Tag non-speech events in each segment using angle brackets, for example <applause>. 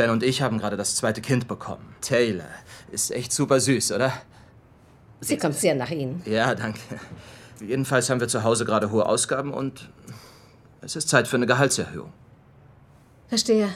Ben und ich haben gerade das zweite Kind bekommen. Taylor. Ist echt super süß, oder? Sie kommt sehr nach Ihnen. Ja, danke. Jedenfalls haben wir zu Hause gerade hohe Ausgaben und es ist Zeit für eine Gehaltserhöhung. Verstehe.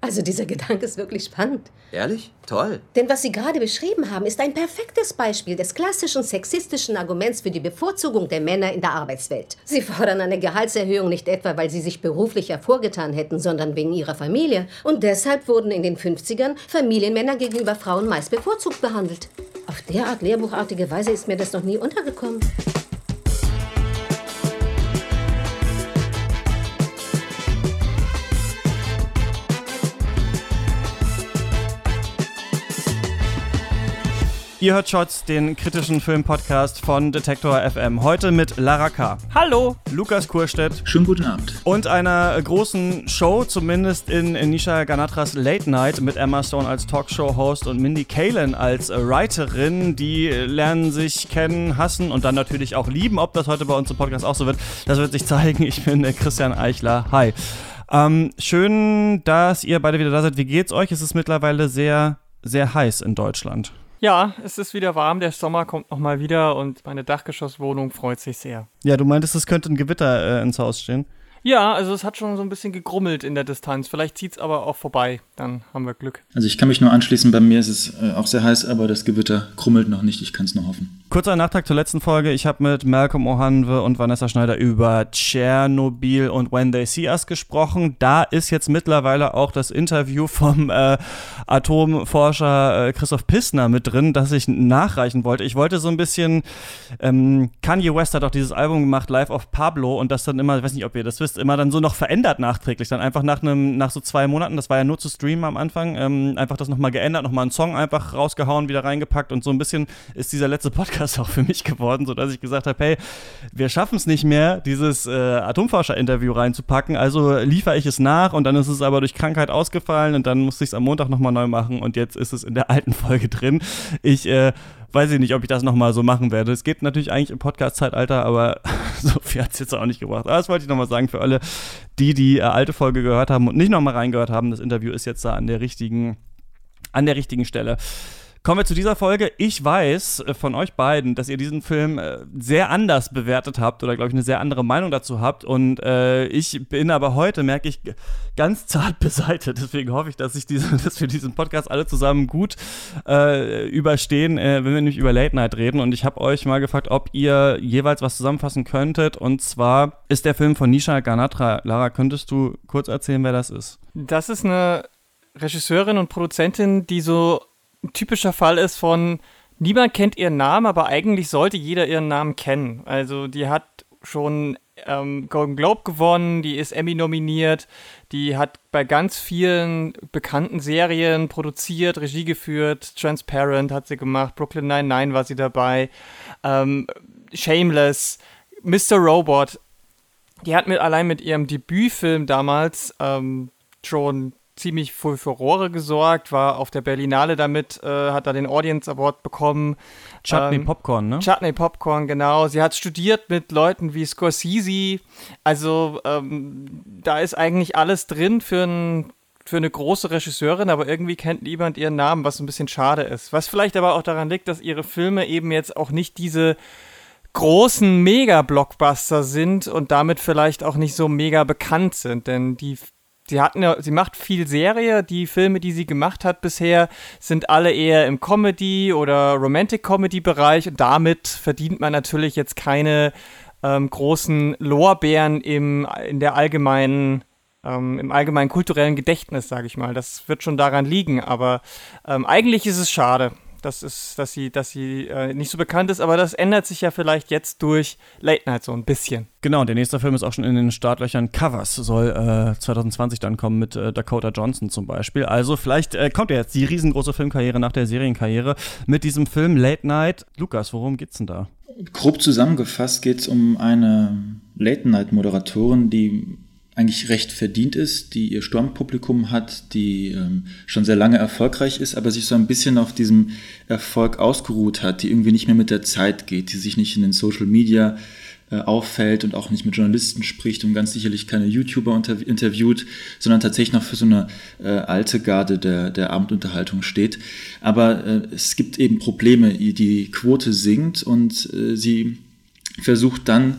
Also dieser Gedanke ist wirklich spannend. Ehrlich? Toll. Denn was Sie gerade beschrieben haben, ist ein perfektes Beispiel des klassischen sexistischen Arguments für die Bevorzugung der Männer in der Arbeitswelt. Sie fordern eine Gehaltserhöhung nicht etwa, weil sie sich beruflich hervorgetan hätten, sondern wegen ihrer Familie. Und deshalb wurden in den 50ern Familienmänner gegenüber Frauen meist bevorzugt behandelt. Auf derart lehrbuchartige Weise ist mir das noch nie untergekommen. Ihr hört Shots, den kritischen Filmpodcast von Detektor FM. Heute mit Lara K. Hallo. Lukas Kurstedt. Schönen guten Abend. Und einer großen Show, zumindest in Nisha Ganatras Late Night mit Emma Stone als Talkshow-Host und Mindy Kaling als Writerin. Die lernen sich kennen, hassen und dann natürlich auch lieben. Ob das heute bei uns im Podcast auch so wird, das wird sich zeigen. Ich bin Christian Eichler. Hi. Ähm, schön, dass ihr beide wieder da seid. Wie geht's euch? Es ist mittlerweile sehr, sehr heiß in Deutschland. Ja, es ist wieder warm, der Sommer kommt nochmal wieder und meine Dachgeschosswohnung freut sich sehr. Ja, du meintest, es könnte ein Gewitter äh, ins Haus stehen. Ja, also es hat schon so ein bisschen gegrummelt in der Distanz. Vielleicht zieht es aber auch vorbei. Dann haben wir Glück. Also ich kann mich nur anschließen. Bei mir ist es äh, auch sehr heiß, aber das Gewitter krummelt noch nicht. Ich kann es nur hoffen. Kurzer Nachtrag zur letzten Folge. Ich habe mit Malcolm Ohanwe und Vanessa Schneider über Tschernobyl und When They See Us gesprochen. Da ist jetzt mittlerweile auch das Interview vom äh, Atomforscher äh, Christoph Pissner mit drin, das ich nachreichen wollte. Ich wollte so ein bisschen, ähm, Kanye West hat auch dieses Album gemacht, Life of Pablo, und das dann immer, ich weiß nicht, ob ihr das wisst, immer dann so noch verändert nachträglich. Dann einfach nach einem, nach so zwei Monaten, das war ja nur zu streamen am Anfang, ähm, einfach das nochmal geändert, nochmal einen Song einfach rausgehauen, wieder reingepackt und so ein bisschen ist dieser letzte <laughs> Podcast auch für mich geworden, sodass ich gesagt habe, hey, wir schaffen es nicht mehr, dieses äh, Atomforscher-Interview reinzupacken, also liefere ich es nach und dann ist es aber durch Krankheit ausgefallen und dann musste ich es am Montag nochmal neu machen und jetzt ist es in der alten Folge drin. Ich äh, weiß ich nicht, ob ich das nochmal so machen werde. Es geht natürlich eigentlich im Podcast-Zeitalter, aber <laughs> so viel hat es jetzt auch nicht gebracht. Aber das wollte ich nochmal sagen für alle, die die äh, alte Folge gehört haben und nicht nochmal reingehört haben. Das Interview ist jetzt da an der richtigen, an der richtigen Stelle. Kommen wir zu dieser Folge. Ich weiß äh, von euch beiden, dass ihr diesen Film äh, sehr anders bewertet habt oder, glaube ich, eine sehr andere Meinung dazu habt. Und äh, ich bin aber heute, merke ich, ganz zart <laughs> beseitigt. Deswegen hoffe ich, dass, ich diese, <laughs> dass wir diesen Podcast alle zusammen gut äh, überstehen, äh, wenn wir nämlich über Late Night reden. Und ich habe euch mal gefragt, ob ihr jeweils was zusammenfassen könntet. Und zwar ist der Film von Nisha Ganatra. Lara, könntest du kurz erzählen, wer das ist? Das ist eine Regisseurin und Produzentin, die so ein typischer Fall ist von, niemand kennt ihren Namen, aber eigentlich sollte jeder ihren Namen kennen. Also die hat schon ähm, Golden Globe gewonnen, die ist Emmy nominiert, die hat bei ganz vielen bekannten Serien produziert, Regie geführt, Transparent hat sie gemacht, Brooklyn Nine-Nine war sie dabei, ähm, Shameless, Mr. Robot. Die hat mit allein mit ihrem Debütfilm damals ähm, schon ziemlich für Furore gesorgt, war auf der Berlinale damit, äh, hat da den Audience Award bekommen. Chutney ähm, Popcorn, ne? Chutney Popcorn, genau. Sie hat studiert mit Leuten wie Scorsese. Also ähm, da ist eigentlich alles drin für ein für eine große Regisseurin, aber irgendwie kennt niemand ihren Namen, was ein bisschen schade ist. Was vielleicht aber auch daran liegt, dass ihre Filme eben jetzt auch nicht diese großen Mega-Blockbuster sind und damit vielleicht auch nicht so mega bekannt sind, denn die sie hat eine, sie macht viel Serie. Die Filme, die sie gemacht hat bisher, sind alle eher im Comedy- oder Romantic-Comedy-Bereich. Und damit verdient man natürlich jetzt keine ähm, großen Lorbeeren im, in der allgemeinen ähm, im allgemeinen kulturellen Gedächtnis, sage ich mal. Das wird schon daran liegen, aber ähm, eigentlich ist es schade das ist, dass sie, dass sie äh, nicht so bekannt ist, aber das ändert sich ja vielleicht jetzt durch Late Night so ein bisschen. Genau, der nächste Film ist auch schon in den Startlöchern Covers, soll äh, 2020 dann kommen mit äh, Dakota Johnson zum Beispiel. Also vielleicht äh, kommt ja jetzt die riesengroße Filmkarriere nach der Serienkarriere mit diesem Film Late Night. Lukas, worum geht's denn da? Grob zusammengefasst geht es um eine Late Night Moderatorin, die eigentlich recht verdient ist, die ihr Sturmpublikum hat, die ähm, schon sehr lange erfolgreich ist, aber sich so ein bisschen auf diesem Erfolg ausgeruht hat, die irgendwie nicht mehr mit der Zeit geht, die sich nicht in den Social Media äh, auffällt und auch nicht mit Journalisten spricht und ganz sicherlich keine YouTuber unter, interviewt, sondern tatsächlich noch für so eine äh, alte Garde der, der Abendunterhaltung steht. Aber äh, es gibt eben Probleme, die Quote sinkt und äh, sie versucht dann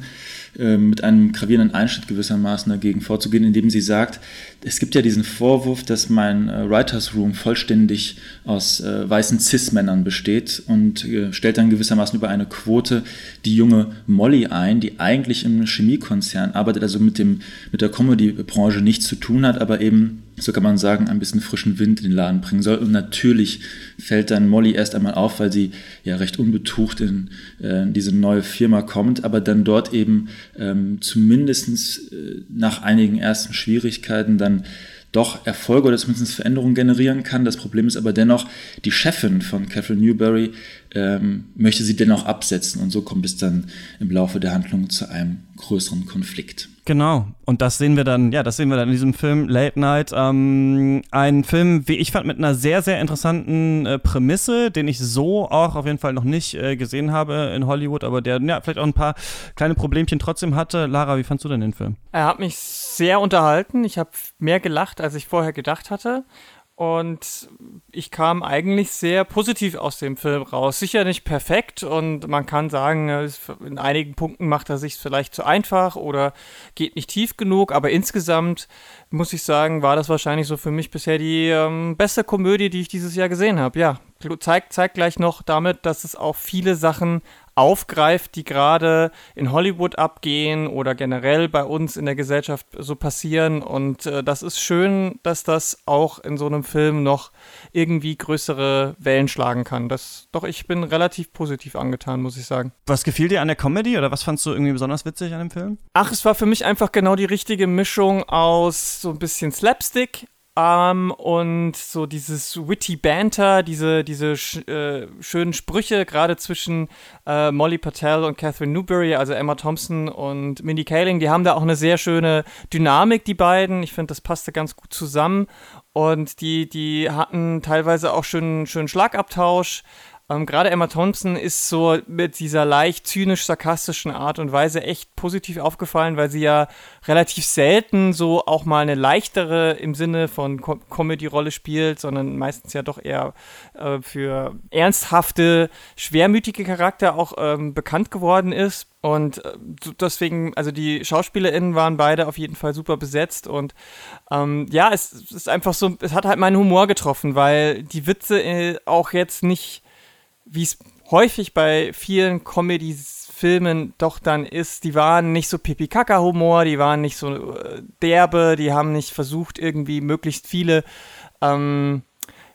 äh, mit einem gravierenden Einschnitt gewissermaßen dagegen vorzugehen, indem sie sagt, es gibt ja diesen Vorwurf, dass mein äh, Writers Room vollständig aus äh, weißen Cis-Männern besteht und äh, stellt dann gewissermaßen über eine Quote die junge Molly ein, die eigentlich im Chemiekonzern arbeitet, also mit, dem, mit der Comedy-Branche nichts zu tun hat, aber eben so kann man sagen, ein bisschen frischen Wind in den Laden bringen soll. Und natürlich fällt dann Molly erst einmal auf, weil sie ja recht unbetucht in, äh, diese neue Firma kommt, aber dann dort eben ähm, zumindest äh, nach einigen ersten Schwierigkeiten dann doch Erfolge oder zumindest Veränderungen generieren kann. Das Problem ist aber dennoch, die Chefin von Catherine Newberry ähm, möchte sie dennoch absetzen und so kommt es dann im Laufe der Handlung zu einem größeren Konflikt. Genau. Und das sehen wir dann, ja, das sehen wir dann in diesem Film Late Night. Ähm, ein Film, wie ich fand, mit einer sehr, sehr interessanten äh, Prämisse, den ich so auch auf jeden Fall noch nicht äh, gesehen habe in Hollywood, aber der ja, vielleicht auch ein paar kleine Problemchen trotzdem hatte. Lara, wie fandst du denn den Film? Er hat mich sehr unterhalten. Ich habe mehr gelacht, als ich vorher gedacht hatte. Und ich kam eigentlich sehr positiv aus dem Film raus. Sicher nicht perfekt und man kann sagen, in einigen Punkten macht er sich vielleicht zu einfach oder geht nicht tief genug, aber insgesamt muss ich sagen, war das wahrscheinlich so für mich bisher die ähm, beste Komödie, die ich dieses Jahr gesehen habe. Ja, zeigt, zeigt gleich noch damit, dass es auch viele Sachen aufgreift, die gerade in Hollywood abgehen oder generell bei uns in der Gesellschaft so passieren. Und äh, das ist schön, dass das auch in so einem Film noch irgendwie größere Wellen schlagen kann. Das, doch, ich bin relativ positiv angetan, muss ich sagen. Was gefiel dir an der Comedy oder was fandst du irgendwie besonders witzig an dem Film? Ach, es war für mich einfach genau die richtige Mischung aus so ein bisschen Slapstick, ähm, und so dieses witty Banter, diese, diese sch äh, schönen Sprüche, gerade zwischen äh, Molly Patel und Catherine Newberry, also Emma Thompson und Mindy Kaling, die haben da auch eine sehr schöne Dynamik, die beiden. Ich finde, das passte ganz gut zusammen. Und die, die hatten teilweise auch schönen, schönen Schlagabtausch. Ähm, Gerade Emma Thompson ist so mit dieser leicht zynisch-sarkastischen Art und Weise echt positiv aufgefallen, weil sie ja relativ selten so auch mal eine leichtere im Sinne von Com Comedy-Rolle spielt, sondern meistens ja doch eher äh, für ernsthafte, schwermütige Charakter auch ähm, bekannt geworden ist. Und äh, deswegen, also die SchauspielerInnen waren beide auf jeden Fall super besetzt und ähm, ja, es, es, ist einfach so, es hat halt meinen Humor getroffen, weil die Witze äh, auch jetzt nicht wie es häufig bei vielen Comedy-Filmen doch dann ist, die waren nicht so pipi-kaka-Humor, die waren nicht so äh, derbe, die haben nicht versucht, irgendwie möglichst viele ähm,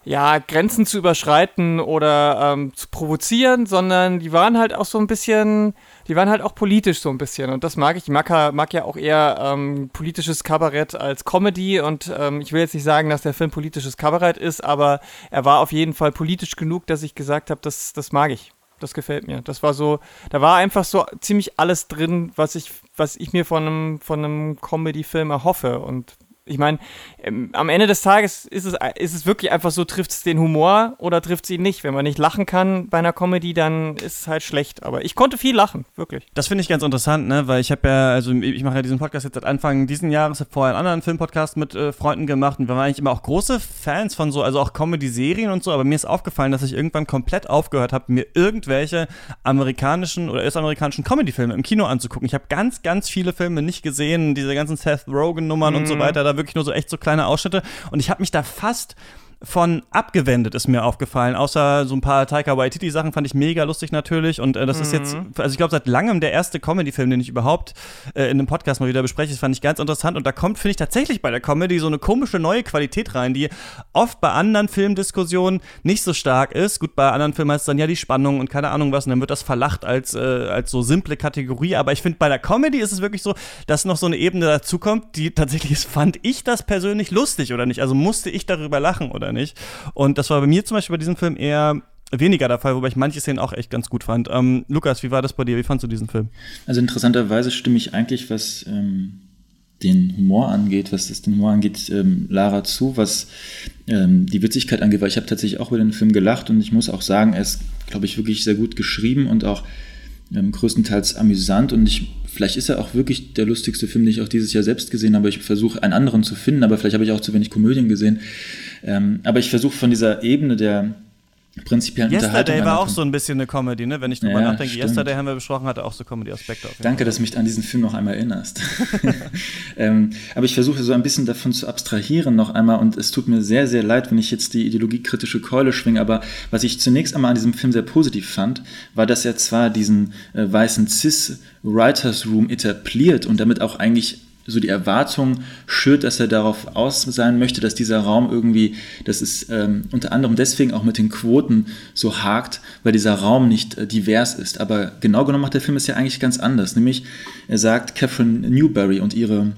ja, Grenzen zu überschreiten oder ähm, zu provozieren, sondern die waren halt auch so ein bisschen, die waren halt auch politisch so ein bisschen. Und das mag ich. Ich mag, mag ja auch eher ähm, politisches Kabarett als Comedy. Und ähm, ich will jetzt nicht sagen, dass der Film politisches Kabarett ist, aber er war auf jeden Fall politisch genug, dass ich gesagt habe, das, das mag ich. Das gefällt mir. Das war so, da war einfach so ziemlich alles drin, was ich, was ich mir von einem, von einem Comedy-Film erhoffe. Und ich meine, ähm, am Ende des Tages ist es, ist es wirklich einfach so, trifft es den Humor oder trifft es ihn nicht. Wenn man nicht lachen kann bei einer Comedy, dann ist es halt schlecht. Aber ich konnte viel lachen, wirklich. Das finde ich ganz interessant, ne? weil ich habe ja, also ich mache ja diesen Podcast jetzt seit Anfang diesen Jahres, habe vorher einen anderen Filmpodcast mit äh, Freunden gemacht und wir waren eigentlich immer auch große Fans von so, also auch Comedy-Serien und so, aber mir ist aufgefallen, dass ich irgendwann komplett aufgehört habe, mir irgendwelche amerikanischen oder US-amerikanischen Comedy-Filme im Kino anzugucken. Ich habe ganz, ganz viele Filme nicht gesehen, diese ganzen Seth Rogen-Nummern mm. und so mhm. weiter, da wirklich nur so echt so kleine Ausschnitte. Und ich habe mich da fast von abgewendet ist mir aufgefallen. Außer so ein paar Taika Waititi Sachen fand ich mega lustig natürlich. Und äh, das mhm. ist jetzt, mhm. also ich glaube, seit langem der erste Comedy-Film, den ich überhaupt äh, in einem Podcast mal wieder bespreche. Das fand ich ganz interessant. Und da kommt, finde ich, tatsächlich bei der Comedy so eine komische neue Qualität rein, die oft bei anderen Filmdiskussionen nicht so stark ist. Gut, bei anderen Filmen heißt es dann ja die Spannung und keine Ahnung was. Und dann wird das verlacht als, äh, als so simple Kategorie. Aber ich finde, bei der Comedy ist es wirklich so, dass noch so eine Ebene dazukommt, die tatsächlich ist, fand ich das persönlich lustig oder nicht? Also musste ich darüber lachen oder nicht. Und das war bei mir zum Beispiel bei diesem Film eher weniger der Fall, wobei ich manche Szenen auch echt ganz gut fand. Ähm, Lukas, wie war das bei dir? Wie fandst du diesen Film? Also interessanterweise stimme ich eigentlich, was ähm, den Humor angeht, was das den Humor angeht, ähm, Lara zu, was ähm, die Witzigkeit angeht, weil ich habe tatsächlich auch über den Film gelacht und ich muss auch sagen, er ist, glaube ich, wirklich sehr gut geschrieben und auch ähm, größtenteils amüsant und ich, vielleicht ist er auch wirklich der lustigste Film, den ich auch dieses Jahr selbst gesehen habe. Ich versuche einen anderen zu finden, aber vielleicht habe ich auch zu wenig Komödien gesehen. Ähm, aber ich versuche von dieser Ebene der prinzipiellen Yesterday war auch so ein bisschen eine Comedy, ne? Wenn ich drüber ja, nachdenke. Stimmt. Yesterday haben wir besprochen, hatte auch so Comedy-Aspekte. Danke, dass du mich an diesen Film noch einmal erinnerst. <laughs> <laughs> ähm, aber ich versuche so ein bisschen davon zu abstrahieren noch einmal und es tut mir sehr, sehr leid, wenn ich jetzt die ideologiekritische Keule schwinge, aber was ich zunächst einmal an diesem Film sehr positiv fand, war, dass er zwar diesen äh, weißen Cis-Writers Room etabliert und damit auch eigentlich so die Erwartung schürt, dass er darauf aus sein möchte, dass dieser Raum irgendwie, das ist ähm, unter anderem deswegen auch mit den Quoten so hakt, weil dieser Raum nicht äh, divers ist. Aber genau genommen macht der Film es ja eigentlich ganz anders. Nämlich, er sagt, Catherine Newberry und ihre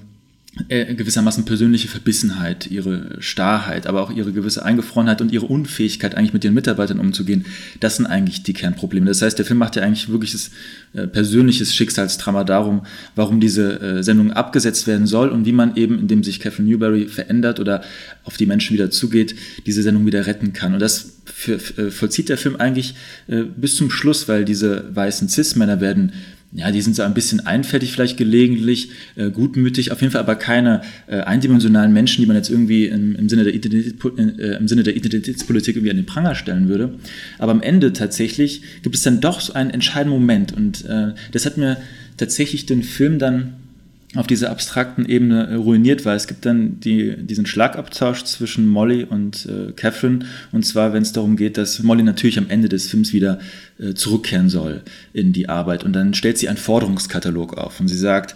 äh, gewissermaßen persönliche Verbissenheit, ihre Starrheit, aber auch ihre gewisse Eingefrorenheit und ihre Unfähigkeit, eigentlich mit ihren Mitarbeitern umzugehen, das sind eigentlich die Kernprobleme. Das heißt, der Film macht ja eigentlich wirkliches äh, persönliches Schicksalsdrama darum, warum diese äh, Sendung abgesetzt werden soll und wie man eben, indem sich Catherine Newberry verändert oder auf die Menschen wieder zugeht, diese Sendung wieder retten kann. Und das für, äh, vollzieht der Film eigentlich äh, bis zum Schluss, weil diese weißen Cis-Männer werden ja, die sind so ein bisschen einfältig vielleicht gelegentlich, äh, gutmütig, auf jeden Fall aber keine äh, eindimensionalen Menschen, die man jetzt irgendwie im, im, Sinne der äh, im Sinne der Identitätspolitik irgendwie an den Pranger stellen würde. Aber am Ende tatsächlich gibt es dann doch so einen entscheidenden Moment und äh, das hat mir tatsächlich den Film dann auf dieser abstrakten Ebene äh, ruiniert, weil es gibt dann die, diesen Schlagabtausch zwischen Molly und äh, Catherine und zwar, wenn es darum geht, dass Molly natürlich am Ende des Films wieder äh, zurückkehren soll in die Arbeit und dann stellt sie einen Forderungskatalog auf und sie sagt,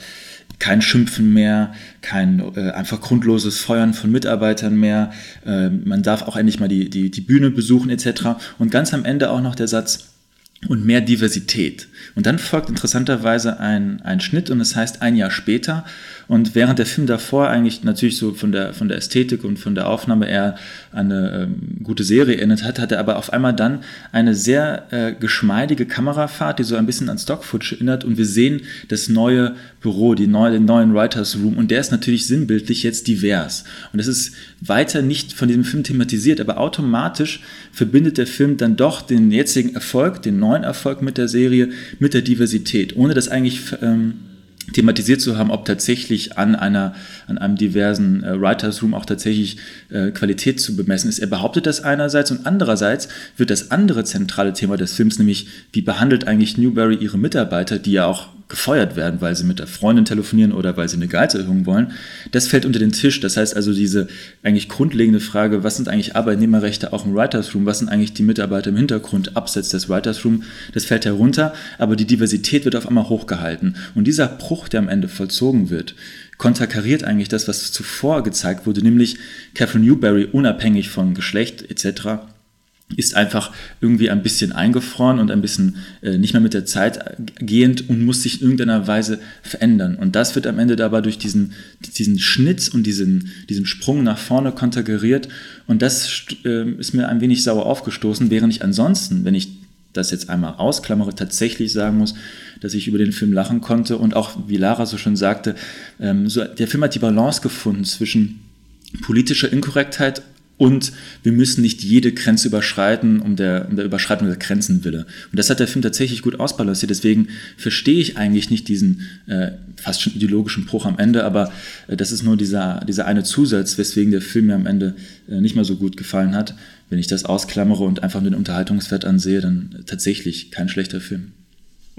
kein Schimpfen mehr, kein äh, einfach grundloses Feuern von Mitarbeitern mehr, äh, man darf auch endlich mal die, die, die Bühne besuchen etc. Und ganz am Ende auch noch der Satz, und mehr Diversität. Und dann folgt interessanterweise ein, ein Schnitt und es heißt ein Jahr später. Und während der Film davor eigentlich natürlich so von der, von der Ästhetik und von der Aufnahme eher eine ähm, gute Serie erinnert hat, hat er aber auf einmal dann eine sehr äh, geschmeidige Kamerafahrt, die so ein bisschen an Stock-Footage erinnert. Und wir sehen das neue Büro, die neue, den neuen Writers Room. Und der ist natürlich sinnbildlich jetzt divers. Und das ist weiter nicht von diesem Film thematisiert, aber automatisch verbindet der Film dann doch den jetzigen Erfolg, den neuen Erfolg mit der Serie, mit der Diversität, ohne das eigentlich ähm, thematisiert zu haben, ob tatsächlich an einer an einem diversen äh, Writers Room auch tatsächlich äh, Qualität zu bemessen ist. Er behauptet das einerseits und andererseits wird das andere zentrale Thema des Films, nämlich wie behandelt eigentlich Newberry ihre Mitarbeiter, die ja auch gefeuert werden, weil sie mit der Freundin telefonieren oder weil sie eine Gehaltserhöhung wollen. Das fällt unter den Tisch. Das heißt also diese eigentlich grundlegende Frage, was sind eigentlich Arbeitnehmerrechte auch im Writers Room, was sind eigentlich die Mitarbeiter im Hintergrund abseits des Writers Room, das fällt herunter, aber die Diversität wird auf einmal hochgehalten. Und dieser Bruch, der am Ende vollzogen wird, konterkariert eigentlich das, was zuvor gezeigt wurde, nämlich Catherine Newberry unabhängig von Geschlecht etc ist einfach irgendwie ein bisschen eingefroren und ein bisschen äh, nicht mehr mit der Zeit gehend und muss sich in irgendeiner Weise verändern. Und das wird am Ende dabei durch diesen, diesen Schnitt und diesen, diesen Sprung nach vorne konterkariert. Und das äh, ist mir ein wenig sauer aufgestoßen, während ich ansonsten, wenn ich das jetzt einmal ausklammere, tatsächlich sagen muss, dass ich über den Film lachen konnte und auch, wie Lara so schon sagte, ähm, so, der Film hat die Balance gefunden zwischen politischer Inkorrektheit und wir müssen nicht jede Grenze überschreiten, um der, um der Überschreitung der Grenzen wille. Und das hat der Film tatsächlich gut ausbalanciert. Deswegen verstehe ich eigentlich nicht diesen äh, fast schon ideologischen Bruch am Ende, aber äh, das ist nur dieser, dieser eine Zusatz, weswegen der Film mir am Ende äh, nicht mehr so gut gefallen hat. Wenn ich das ausklammere und einfach nur den Unterhaltungswert ansehe, dann tatsächlich kein schlechter Film.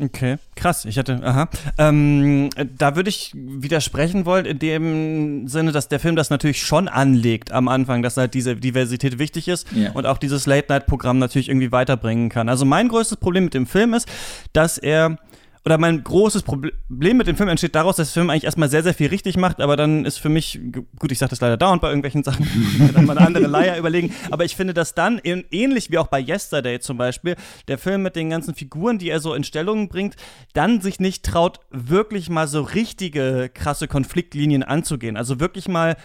Okay, krass. Ich hatte, aha. Ähm, da würde ich widersprechen wollen, in dem Sinne, dass der Film das natürlich schon anlegt am Anfang, dass halt diese Diversität wichtig ist yeah. und auch dieses Late-Night-Programm natürlich irgendwie weiterbringen kann. Also mein größtes Problem mit dem Film ist, dass er oder mein großes Problem mit dem Film entsteht daraus, dass der Film eigentlich erstmal sehr, sehr viel richtig macht, aber dann ist für mich, gut, ich sage das leider dauernd bei irgendwelchen Sachen, <laughs> dann mal eine andere Leier überlegen, aber ich finde, dass dann, ähnlich wie auch bei Yesterday zum Beispiel, der Film mit den ganzen Figuren, die er so in Stellungen bringt, dann sich nicht traut, wirklich mal so richtige krasse Konfliktlinien anzugehen. Also wirklich mal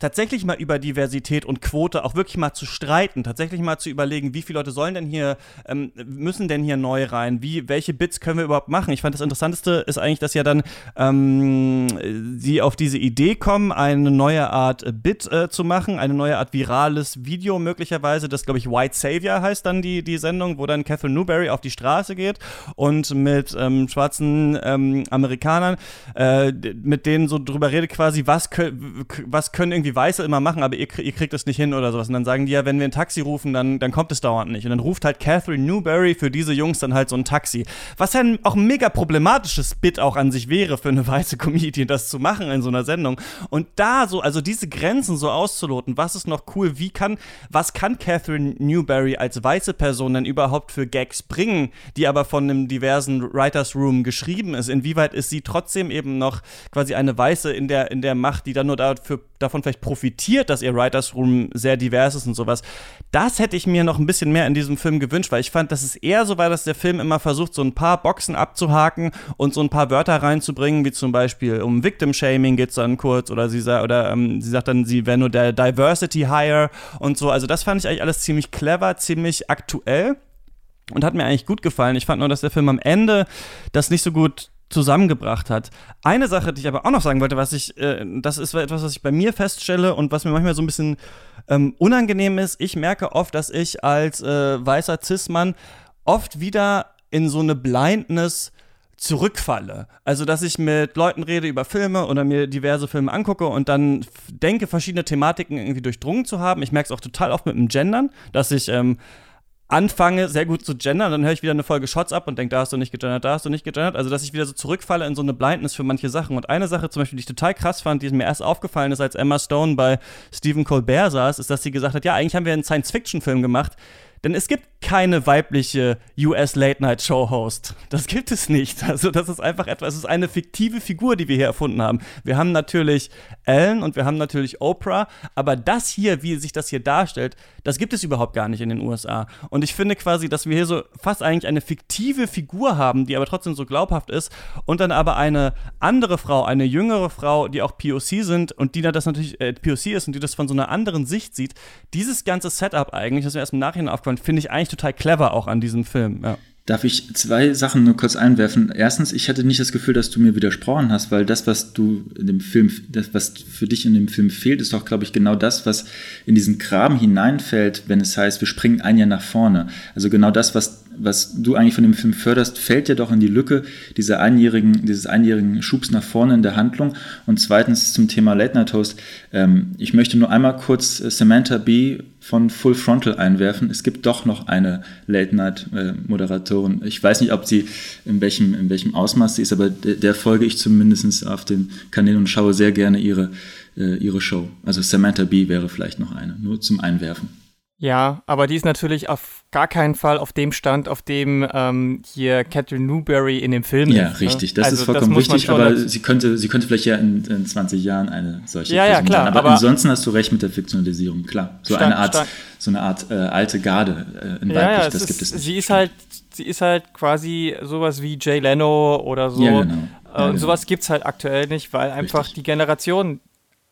tatsächlich mal über Diversität und Quote auch wirklich mal zu streiten, tatsächlich mal zu überlegen, wie viele Leute sollen denn hier, ähm, müssen denn hier neu rein, wie, welche Bits können wir überhaupt machen. Ich fand das Interessanteste ist eigentlich, dass ja dann ähm, sie auf diese Idee kommen, eine neue Art Bit äh, zu machen, eine neue Art virales Video möglicherweise, das glaube ich White Savior heißt dann die, die Sendung, wo dann Catherine Newberry auf die Straße geht und mit ähm, schwarzen ähm, Amerikanern, äh, mit denen so drüber redet quasi, was, was können irgendwie Weiße immer machen, aber ihr, ihr kriegt es nicht hin oder sowas. Und dann sagen die ja, wenn wir ein Taxi rufen, dann, dann kommt es dauernd nicht. Und dann ruft halt Catherine Newberry für diese Jungs dann halt so ein Taxi. Was ja auch ein mega problematisches Bit auch an sich wäre für eine weiße Comedian, das zu machen in so einer Sendung. Und da so, also diese Grenzen so auszuloten, was ist noch cool, wie kann, was kann Catherine Newberry als weiße Person denn überhaupt für Gags bringen, die aber von einem diversen Writers Room geschrieben ist? Inwieweit ist sie trotzdem eben noch quasi eine Weiße in der, in der Macht, die dann nur dafür, davon vielleicht profitiert, dass ihr Writers Room sehr divers ist und sowas. Das hätte ich mir noch ein bisschen mehr in diesem Film gewünscht, weil ich fand, dass es eher so war, dass der Film immer versucht, so ein paar Boxen abzuhaken und so ein paar Wörter reinzubringen, wie zum Beispiel um Victim Shaming geht es dann kurz oder sie, sa oder, ähm, sie sagt dann, sie wäre nur der Diversity Hire und so. Also das fand ich eigentlich alles ziemlich clever, ziemlich aktuell und hat mir eigentlich gut gefallen. Ich fand nur, dass der Film am Ende das nicht so gut zusammengebracht hat. Eine Sache, die ich aber auch noch sagen wollte, was ich, äh, das ist etwas, was ich bei mir feststelle und was mir manchmal so ein bisschen ähm, unangenehm ist. Ich merke oft, dass ich als äh, weißer Cis-Mann oft wieder in so eine Blindness zurückfalle. Also, dass ich mit Leuten rede über Filme oder mir diverse Filme angucke und dann denke, verschiedene Thematiken irgendwie durchdrungen zu haben. Ich merke es auch total oft mit dem Gendern, dass ich ähm, anfange, sehr gut zu gendern, dann höre ich wieder eine Folge Shots ab und denke, da hast du nicht gegendert, da hast du nicht gegendert. Also, dass ich wieder so zurückfalle in so eine Blindness für manche Sachen. Und eine Sache zum Beispiel, die ich total krass fand, die mir erst aufgefallen ist, als Emma Stone bei Stephen Colbert saß, ist, dass sie gesagt hat, ja, eigentlich haben wir einen Science-Fiction-Film gemacht, denn es gibt keine weibliche US Late Night Show Host. Das gibt es nicht. <laughs> Also das ist einfach etwas, es ist eine fiktive Figur, die wir hier erfunden haben. Wir haben natürlich Ellen und wir haben natürlich Oprah, aber das hier, wie sich das hier darstellt, das gibt es überhaupt gar nicht in den USA. Und ich finde quasi, dass wir hier so fast eigentlich eine fiktive Figur haben, die aber trotzdem so glaubhaft ist und dann aber eine andere Frau, eine jüngere Frau, die auch POC sind und die das natürlich äh, POC ist und die das von so einer anderen Sicht sieht. Dieses ganze Setup eigentlich, das mir erst im Nachhinein aufgefallen, finde ich eigentlich total clever auch an diesem Film. Ja. Darf ich zwei Sachen nur kurz einwerfen? Erstens, ich hatte nicht das Gefühl, dass du mir widersprochen hast, weil das, was du in dem Film, das, was für dich in dem Film fehlt, ist doch, glaube ich, genau das, was in diesen Graben hineinfällt, wenn es heißt, wir springen ein Jahr nach vorne. Also genau das, was was du eigentlich von dem Film förderst, fällt ja doch in die Lücke dieser einjährigen, dieses einjährigen Schubs nach vorne in der Handlung. Und zweitens zum Thema Late Night Host. Ähm, ich möchte nur einmal kurz äh, Samantha B. von Full Frontal einwerfen. Es gibt doch noch eine Late Night äh. Ich weiß nicht, ob sie in welchem, in welchem Ausmaß sie ist, aber der, der folge ich zumindest auf den Kanälen und schaue sehr gerne ihre, äh, ihre Show. Also Samantha B. wäre vielleicht noch eine, nur zum Einwerfen. Ja, aber die ist natürlich auf gar keinen Fall auf dem Stand, auf dem ähm, hier Catherine Newberry in dem Film ja, ist. Ja, richtig, das also, ist vollkommen das richtig, aber sie könnte, sie könnte vielleicht ja in, in 20 Jahren eine solche ja, Person ja, klar, sein. Aber, aber, ansonsten hast du recht mit der Fiktionalisierung, klar. So stand, eine Art, stand. so eine Art äh, alte Garde äh, in ja, weiblich, ja, das gibt es nicht. Sie ist halt, sie ist halt quasi sowas wie Jay Leno oder so. Ja, genau. Äh, ja, genau. Sowas gibt es halt aktuell nicht, weil einfach Richtig. die Generation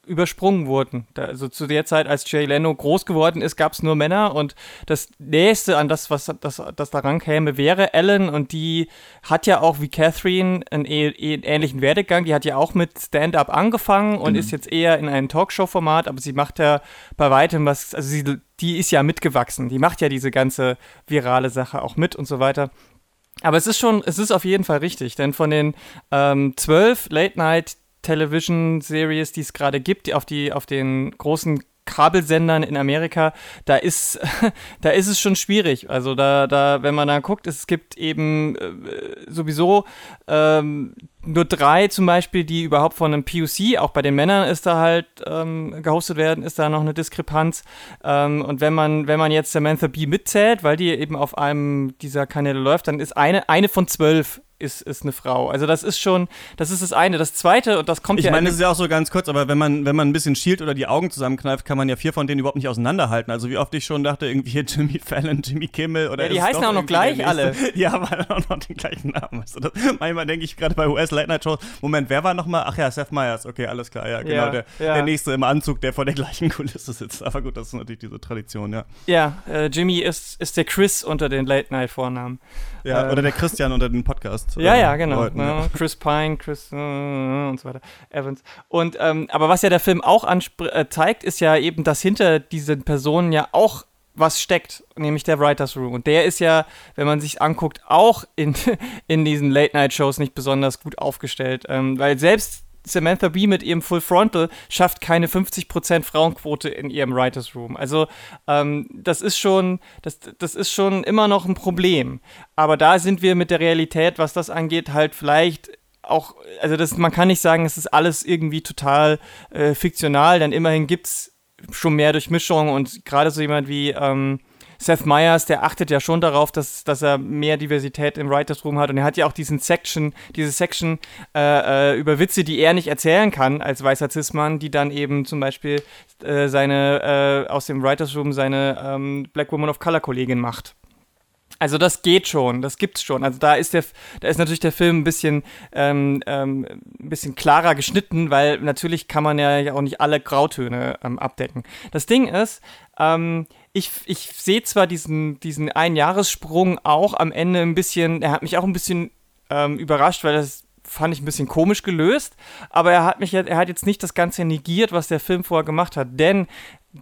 übersprungen wurden. Da, also zu der Zeit, als Jay Leno groß geworden ist, gab es nur Männer und das nächste an das, was das, das daran käme, wäre Ellen und die hat ja auch wie Catherine einen, einen ähnlichen Werdegang. Die hat ja auch mit Stand-up angefangen und mhm. ist jetzt eher in einem Talkshow-Format, aber sie macht ja bei weitem was, also sie, die ist ja mitgewachsen. Die macht ja diese ganze virale Sache auch mit und so weiter. Aber es ist schon, es ist auf jeden Fall richtig, denn von den ähm, zwölf Late-Night Television Series, die es gerade gibt, auf die auf den großen Kabelsendern in Amerika, da ist, <laughs> da ist es schon schwierig. Also da, da, wenn man da guckt, es gibt eben äh, sowieso ähm, nur drei zum Beispiel, die überhaupt von einem POC, auch bei den Männern ist da halt ähm, gehostet werden, ist da noch eine Diskrepanz. Ähm, und wenn man, wenn man jetzt Samantha Bee mitzählt, weil die eben auf einem dieser Kanäle läuft, dann ist eine, eine von zwölf ist, ist eine Frau. Also das ist schon, das ist das eine. Das zweite, und das kommt ich ja. Ich meine, es ist ja auch so ganz kurz, aber wenn man, wenn man ein bisschen schielt oder die Augen zusammenkneift, kann man ja vier von denen überhaupt nicht auseinanderhalten. Also wie oft ich schon dachte, irgendwie hier Jimmy Fallon, Jimmy Kimmel oder. Ja, die heißen auch noch gleich alle. <laughs> Ja, aber auch noch den gleichen Namen. Also das, manchmal denke ich gerade bei US Late Night Shows, Moment, wer war nochmal? Ach ja, Seth Meyers. Okay, alles klar, ja, genau. Ja, der, ja. der nächste im Anzug, der vor der gleichen Kulisse sitzt. Aber gut, das ist natürlich diese Tradition, ja. Ja, äh, Jimmy ist, ist der Chris unter den Late Night Vornamen. Ja, ähm, oder der Christian unter den Podcast. Ja, ja, genau. Leuten, ja. <laughs> Chris Pine, Chris äh, und so weiter, Evans. Und ähm, aber was ja der Film auch äh, zeigt, ist ja eben, dass hinter diesen Personen ja auch was steckt, nämlich der Writers Room. Und der ist ja, wenn man sich anguckt, auch in, <laughs> in diesen Late-Night-Shows nicht besonders gut aufgestellt. Ähm, weil selbst Samantha Bee mit ihrem Full Frontal schafft keine 50% Frauenquote in ihrem Writers Room. Also ähm, das ist schon, das, das ist schon immer noch ein Problem. Aber da sind wir mit der Realität, was das angeht, halt vielleicht auch, also das, man kann nicht sagen, es ist alles irgendwie total äh, fiktional, denn immerhin gibt es schon mehr Durchmischung und gerade so jemand wie ähm, Seth Meyers, der achtet ja schon darauf, dass, dass er mehr Diversität im Writers Room hat und er hat ja auch diesen Section, diese Section äh, äh, über Witze, die er nicht erzählen kann als weißer Cis-Mann, die dann eben zum Beispiel äh, seine äh, aus dem Writers Room seine ähm, Black Woman of Color Kollegin macht. Also das geht schon, das gibt's schon. Also da ist der, da ist natürlich der Film ein bisschen, ähm, ähm, ein bisschen klarer geschnitten, weil natürlich kann man ja auch nicht alle Grautöne ähm, abdecken. Das Ding ist, ähm, ich, ich sehe zwar diesen, diesen Einjahressprung auch am Ende ein bisschen, er hat mich auch ein bisschen ähm, überrascht, weil das fand ich ein bisschen komisch gelöst, aber er hat mich er hat jetzt nicht das Ganze negiert, was der Film vorher gemacht hat, denn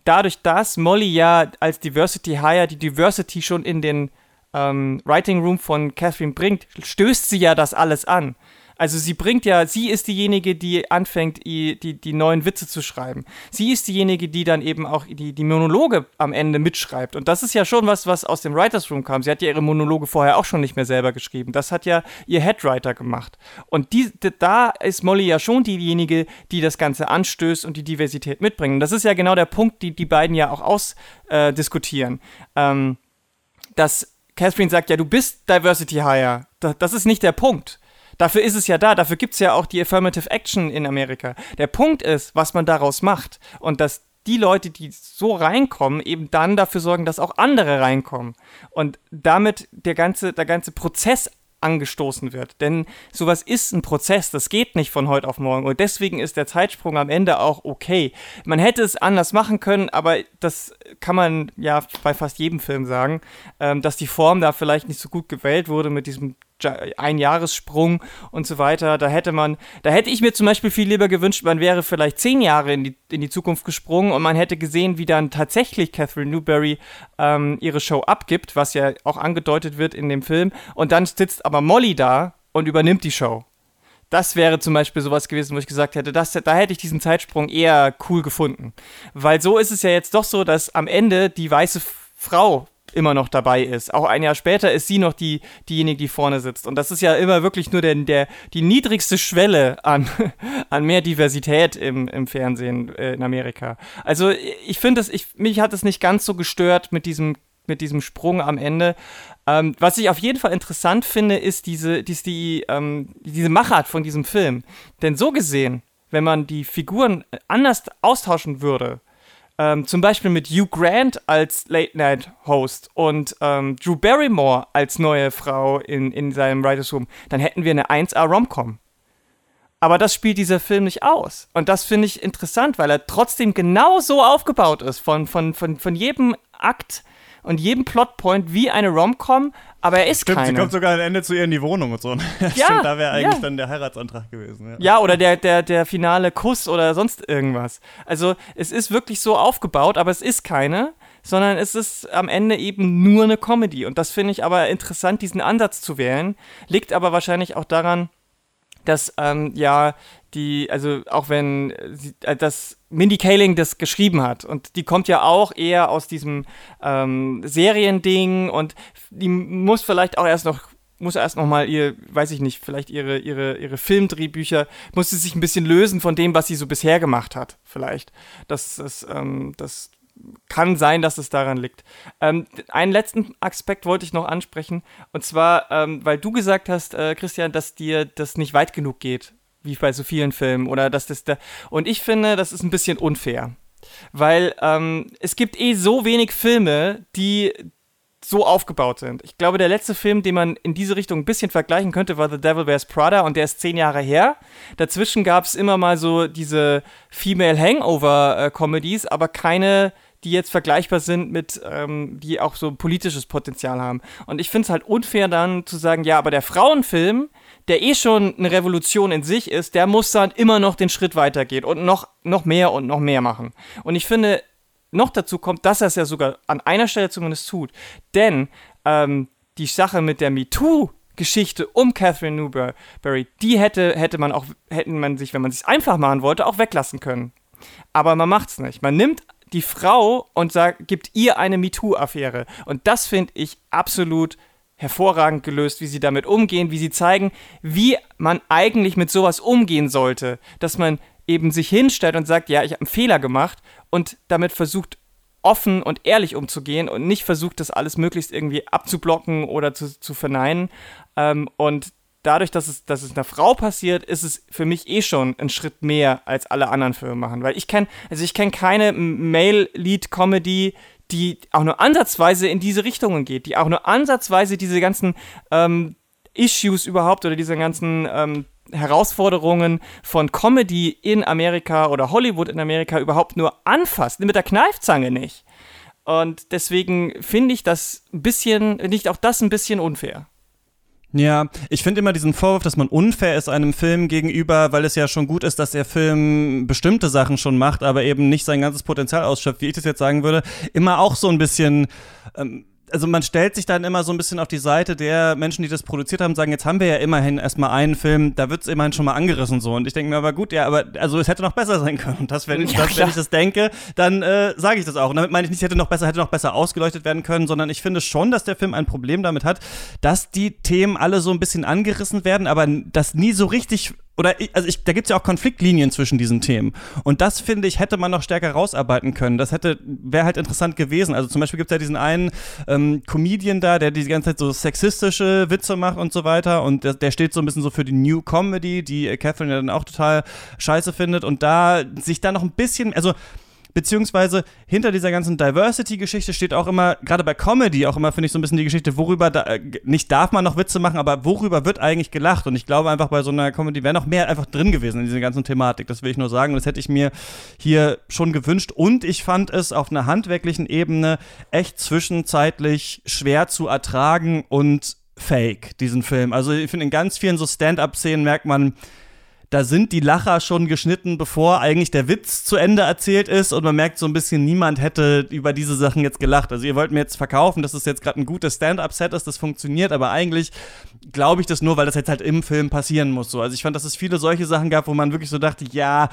dadurch, dass Molly ja als Diversity Hire die Diversity schon in den ähm, Writing Room von Catherine bringt, stößt sie ja das alles an. Also sie bringt ja, sie ist diejenige, die anfängt, die, die neuen Witze zu schreiben. Sie ist diejenige, die dann eben auch die, die Monologe am Ende mitschreibt. Und das ist ja schon was, was aus dem Writers Room kam. Sie hat ja ihre Monologe vorher auch schon nicht mehr selber geschrieben. Das hat ja ihr Headwriter gemacht. Und die, da ist Molly ja schon diejenige, die das Ganze anstößt und die Diversität mitbringt. Und das ist ja genau der Punkt, die die beiden ja auch ausdiskutieren. Äh, ähm, dass Catherine sagt, ja, du bist Diversity Hire. Das, das ist nicht der Punkt. Dafür ist es ja da, dafür gibt es ja auch die Affirmative Action in Amerika. Der Punkt ist, was man daraus macht und dass die Leute, die so reinkommen, eben dann dafür sorgen, dass auch andere reinkommen und damit der ganze, der ganze Prozess angestoßen wird. Denn sowas ist ein Prozess, das geht nicht von heute auf morgen. Und deswegen ist der Zeitsprung am Ende auch okay. Man hätte es anders machen können, aber das kann man ja bei fast jedem Film sagen, ähm, dass die Form da vielleicht nicht so gut gewählt wurde mit diesem Einjahressprung und so weiter. Da hätte man, da hätte ich mir zum Beispiel viel lieber gewünscht, man wäre vielleicht zehn Jahre in die, in die Zukunft gesprungen und man hätte gesehen, wie dann tatsächlich Catherine Newberry ähm, ihre Show abgibt, was ja auch angedeutet wird in dem Film. Und dann sitzt aber Molly da und übernimmt die Show. Das wäre zum Beispiel sowas gewesen, wo ich gesagt hätte, das, da hätte ich diesen Zeitsprung eher cool gefunden. Weil so ist es ja jetzt doch so, dass am Ende die weiße Frau immer noch dabei ist. Auch ein Jahr später ist sie noch die, diejenige, die vorne sitzt. Und das ist ja immer wirklich nur der, der, die niedrigste Schwelle an, <laughs> an mehr Diversität im, im Fernsehen äh, in Amerika. Also ich finde es, ich, mich hat es nicht ganz so gestört mit diesem mit diesem Sprung am Ende. Ähm, was ich auf jeden Fall interessant finde, ist diese, die, die, ähm, diese Machart von diesem Film. Denn so gesehen, wenn man die Figuren anders austauschen würde, ähm, zum Beispiel mit Hugh Grant als Late-Night-Host und ähm, Drew Barrymore als neue Frau in, in seinem Writers Room, dann hätten wir eine 1A-Romcom. Aber das spielt dieser Film nicht aus. Und das finde ich interessant, weil er trotzdem genau so aufgebaut ist, von, von, von, von jedem Akt und jedem Plotpoint wie eine Romcom, aber er ist Stimmt, keine. sie kommt sogar am Ende zu ihr in die Wohnung und so. <laughs> Ja, Stimmt, da wäre eigentlich ja. dann der Heiratsantrag gewesen. Ja, ja oder der, der, der finale Kuss oder sonst irgendwas. Also es ist wirklich so aufgebaut, aber es ist keine, sondern es ist am Ende eben nur eine Comedy. Und das finde ich aber interessant, diesen Ansatz zu wählen. Liegt aber wahrscheinlich auch daran, dass ähm, ja die, also auch wenn äh, das Mindy Kaling das geschrieben hat und die kommt ja auch eher aus diesem ähm, Seriending und die muss vielleicht auch erst noch muss erst noch mal ihr, weiß ich nicht, vielleicht ihre, ihre, ihre Filmdrehbücher, muss sie sich ein bisschen lösen von dem, was sie so bisher gemacht hat, vielleicht. Das, das, ähm, das kann sein, dass es daran liegt. Ähm, einen letzten Aspekt wollte ich noch ansprechen. Und zwar, ähm, weil du gesagt hast, äh, Christian, dass dir das nicht weit genug geht, wie bei so vielen Filmen. Oder dass das da. Und ich finde, das ist ein bisschen unfair. Weil ähm, es gibt eh so wenig Filme, die so aufgebaut sind. Ich glaube, der letzte Film, den man in diese Richtung ein bisschen vergleichen könnte, war The Devil Wears Prada und der ist zehn Jahre her. Dazwischen gab es immer mal so diese Female Hangover-Comedies, aber keine, die jetzt vergleichbar sind mit, ähm, die auch so politisches Potenzial haben. Und ich finde es halt unfair dann zu sagen, ja, aber der Frauenfilm, der eh schon eine Revolution in sich ist, der muss dann immer noch den Schritt weitergehen und noch, noch mehr und noch mehr machen. Und ich finde, noch dazu kommt, dass er es ja sogar an einer Stelle zumindest tut. Denn ähm, die Sache mit der MeToo-Geschichte um Catherine Newberry, die hätte, hätte man auch, hätten man sich, wenn man es sich einfach machen wollte, auch weglassen können. Aber man macht es nicht. Man nimmt die Frau und sagt, gibt ihr eine MeToo-Affäre. Und das finde ich absolut hervorragend gelöst, wie sie damit umgehen, wie sie zeigen, wie man eigentlich mit sowas umgehen sollte. Dass man eben sich hinstellt und sagt, ja, ich habe einen Fehler gemacht und damit versucht, offen und ehrlich umzugehen und nicht versucht, das alles möglichst irgendwie abzublocken oder zu, zu verneinen. Ähm, und dadurch, dass es, dass es einer Frau passiert, ist es für mich eh schon ein Schritt mehr als alle anderen Filme machen. Weil ich kenne, also ich kenne keine Male-Lead-Comedy, die auch nur ansatzweise in diese Richtungen geht, die auch nur ansatzweise diese ganzen ähm, Issues überhaupt oder diese ganzen ähm, Herausforderungen von Comedy in Amerika oder Hollywood in Amerika überhaupt nur anfasst, mit der Kneifzange nicht. Und deswegen finde ich das ein bisschen, nicht auch das ein bisschen unfair. Ja, ich finde immer diesen Vorwurf, dass man unfair ist einem Film gegenüber, weil es ja schon gut ist, dass der Film bestimmte Sachen schon macht, aber eben nicht sein ganzes Potenzial ausschöpft, wie ich das jetzt sagen würde, immer auch so ein bisschen. Ähm, also man stellt sich dann immer so ein bisschen auf die Seite der Menschen, die das produziert haben, sagen, jetzt haben wir ja immerhin erstmal einen Film, da wird es immerhin schon mal angerissen so. Und ich denke mir aber gut, ja, aber also es hätte noch besser sein können. Und das, wenn, ich, ja, das, wenn ich das denke, dann äh, sage ich das auch. Und damit meine ich nicht, hätte noch besser, hätte noch besser ausgeleuchtet werden können, sondern ich finde schon, dass der Film ein Problem damit hat, dass die Themen alle so ein bisschen angerissen werden, aber das nie so richtig oder also ich, da gibt es ja auch Konfliktlinien zwischen diesen Themen. Und das, finde ich, hätte man noch stärker rausarbeiten können. Das hätte, wäre halt interessant gewesen. Also zum Beispiel gibt es ja diesen einen ähm, Comedian da, der die ganze Zeit so sexistische Witze macht und so weiter. Und der, der steht so ein bisschen so für die New Comedy, die Catherine ja dann auch total scheiße findet. Und da sich da noch ein bisschen, also beziehungsweise hinter dieser ganzen Diversity-Geschichte steht auch immer, gerade bei Comedy auch immer, finde ich, so ein bisschen die Geschichte, worüber, da, äh, nicht darf man noch Witze machen, aber worüber wird eigentlich gelacht? Und ich glaube einfach, bei so einer Comedy wäre noch mehr einfach drin gewesen in dieser ganzen Thematik. Das will ich nur sagen. Und das hätte ich mir hier schon gewünscht. Und ich fand es auf einer handwerklichen Ebene echt zwischenzeitlich schwer zu ertragen und fake, diesen Film. Also ich finde, in ganz vielen so Stand-up-Szenen merkt man, da sind die Lacher schon geschnitten, bevor eigentlich der Witz zu Ende erzählt ist und man merkt so ein bisschen, niemand hätte über diese Sachen jetzt gelacht. Also ihr wollt mir jetzt verkaufen, dass es jetzt gerade ein gutes Stand-up-Set ist, das funktioniert, aber eigentlich glaube ich das nur, weil das jetzt halt im Film passieren muss. So. Also ich fand, dass es viele solche Sachen gab, wo man wirklich so dachte, ja,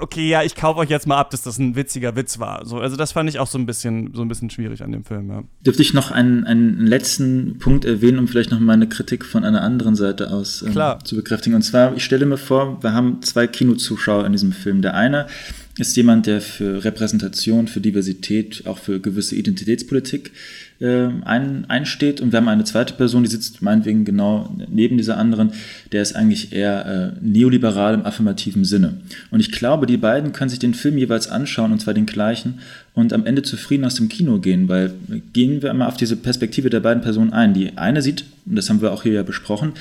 okay, ja, ich kaufe euch jetzt mal ab, dass das ein witziger Witz war. So, also das fand ich auch so ein bisschen, so ein bisschen schwierig an dem Film. Ja. Dürfte ich noch einen, einen letzten Punkt erwähnen, um vielleicht noch meine Kritik von einer anderen Seite aus ähm, zu bekräftigen. Und zwar, ich stelle mir vor, wir haben zwei Kinozuschauer in diesem Film. Der eine ist jemand, der für Repräsentation, für Diversität, auch für gewisse Identitätspolitik äh, ein, einsteht. Und wir haben eine zweite Person, die sitzt meinetwegen genau neben dieser anderen, der ist eigentlich eher äh, neoliberal im affirmativen Sinne. Und ich glaube, die beiden können sich den Film jeweils anschauen, und zwar den gleichen, und am Ende zufrieden aus dem Kino gehen, weil gehen wir einmal auf diese Perspektive der beiden Personen ein. Die eine sieht, und das haben wir auch hier ja besprochen,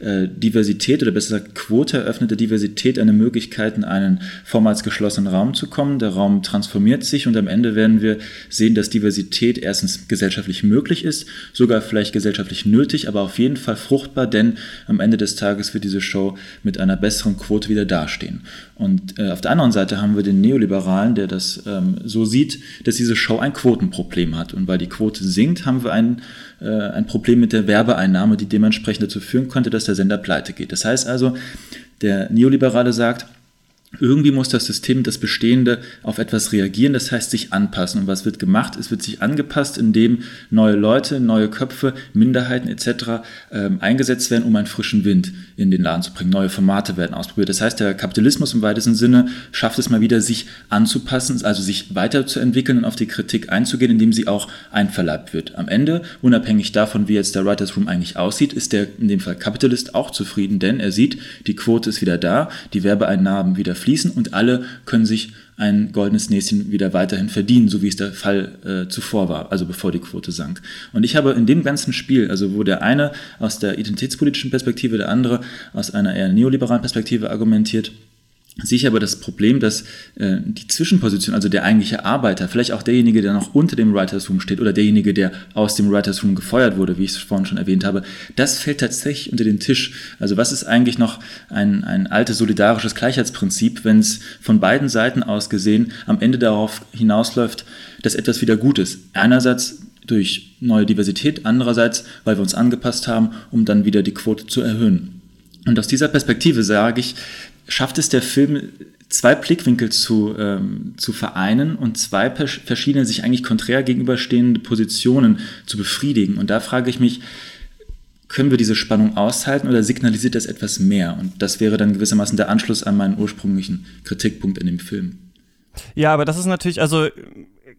äh, Diversität oder besser gesagt Quote eröffnet der Diversität eine Möglichkeit, in einen vormals geschlossenen Raum zu kommen. Der Raum transformiert sich und am Ende werden wir sehen, dass Diversität erstens gesellschaftlich möglich ist, sogar vielleicht gesellschaftlich nötig, aber auf jeden Fall fruchtbar, denn am Ende des Tages wird diese Show mit einer besseren Quote wieder dastehen. Und äh, auf der anderen Seite haben wir den Neoliberalen, der das ähm, so sieht, dass diese Show ein Quotenproblem hat. Und weil die Quote sinkt, haben wir ein, äh, ein Problem mit der Werbeeinnahme, die dementsprechend dazu führen könnte, dass der Sender pleite geht. Das heißt also, der Neoliberale sagt, irgendwie muss das System, das Bestehende, auf etwas reagieren, das heißt sich anpassen. Und was wird gemacht? Es wird sich angepasst, indem neue Leute, neue Köpfe, Minderheiten etc. Ähm, eingesetzt werden, um einen frischen Wind in den Laden zu bringen. Neue Formate werden ausprobiert. Das heißt, der Kapitalismus im weitesten Sinne schafft es mal wieder, sich anzupassen, also sich weiterzuentwickeln und auf die Kritik einzugehen, indem sie auch einverleibt wird. Am Ende, unabhängig davon, wie jetzt der Writers Room eigentlich aussieht, ist der in dem Fall Kapitalist auch zufrieden, denn er sieht, die Quote ist wieder da, die Werbeeinnahmen wieder fließen und alle können sich ein goldenes Näschen wieder weiterhin verdienen, so wie es der Fall äh, zuvor war, also bevor die Quote sank. Und ich habe in dem ganzen Spiel, also wo der eine aus der identitätspolitischen Perspektive, der andere aus einer eher neoliberalen Perspektive argumentiert, sehe aber das Problem, dass äh, die Zwischenposition, also der eigentliche Arbeiter, vielleicht auch derjenige, der noch unter dem Writers Room steht oder derjenige, der aus dem Writers Room gefeuert wurde, wie ich es vorhin schon erwähnt habe, das fällt tatsächlich unter den Tisch. Also was ist eigentlich noch ein, ein altes solidarisches Gleichheitsprinzip, wenn es von beiden Seiten aus gesehen am Ende darauf hinausläuft, dass etwas wieder gut ist. Einerseits durch neue Diversität, andererseits, weil wir uns angepasst haben, um dann wieder die Quote zu erhöhen. Und aus dieser Perspektive sage ich, schafft es der Film, zwei Blickwinkel zu, ähm, zu vereinen und zwei verschiedene, sich eigentlich konträr gegenüberstehende Positionen zu befriedigen. Und da frage ich mich, können wir diese Spannung aushalten oder signalisiert das etwas mehr? Und das wäre dann gewissermaßen der Anschluss an meinen ursprünglichen Kritikpunkt in dem Film. Ja, aber das ist natürlich, also